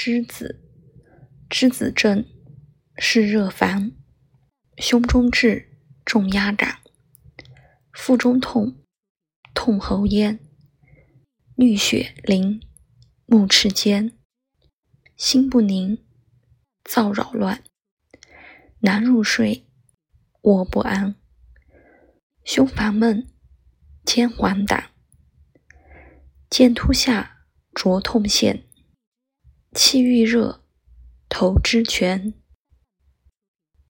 栀子，栀子症，湿热烦，胸中滞，重压感，腹中痛，痛喉咽，衄血淋，目赤坚，心不宁，躁扰乱，难入睡，卧不安，胸烦闷，肩黄疸，剑突下，灼痛现。气郁热，头之泉。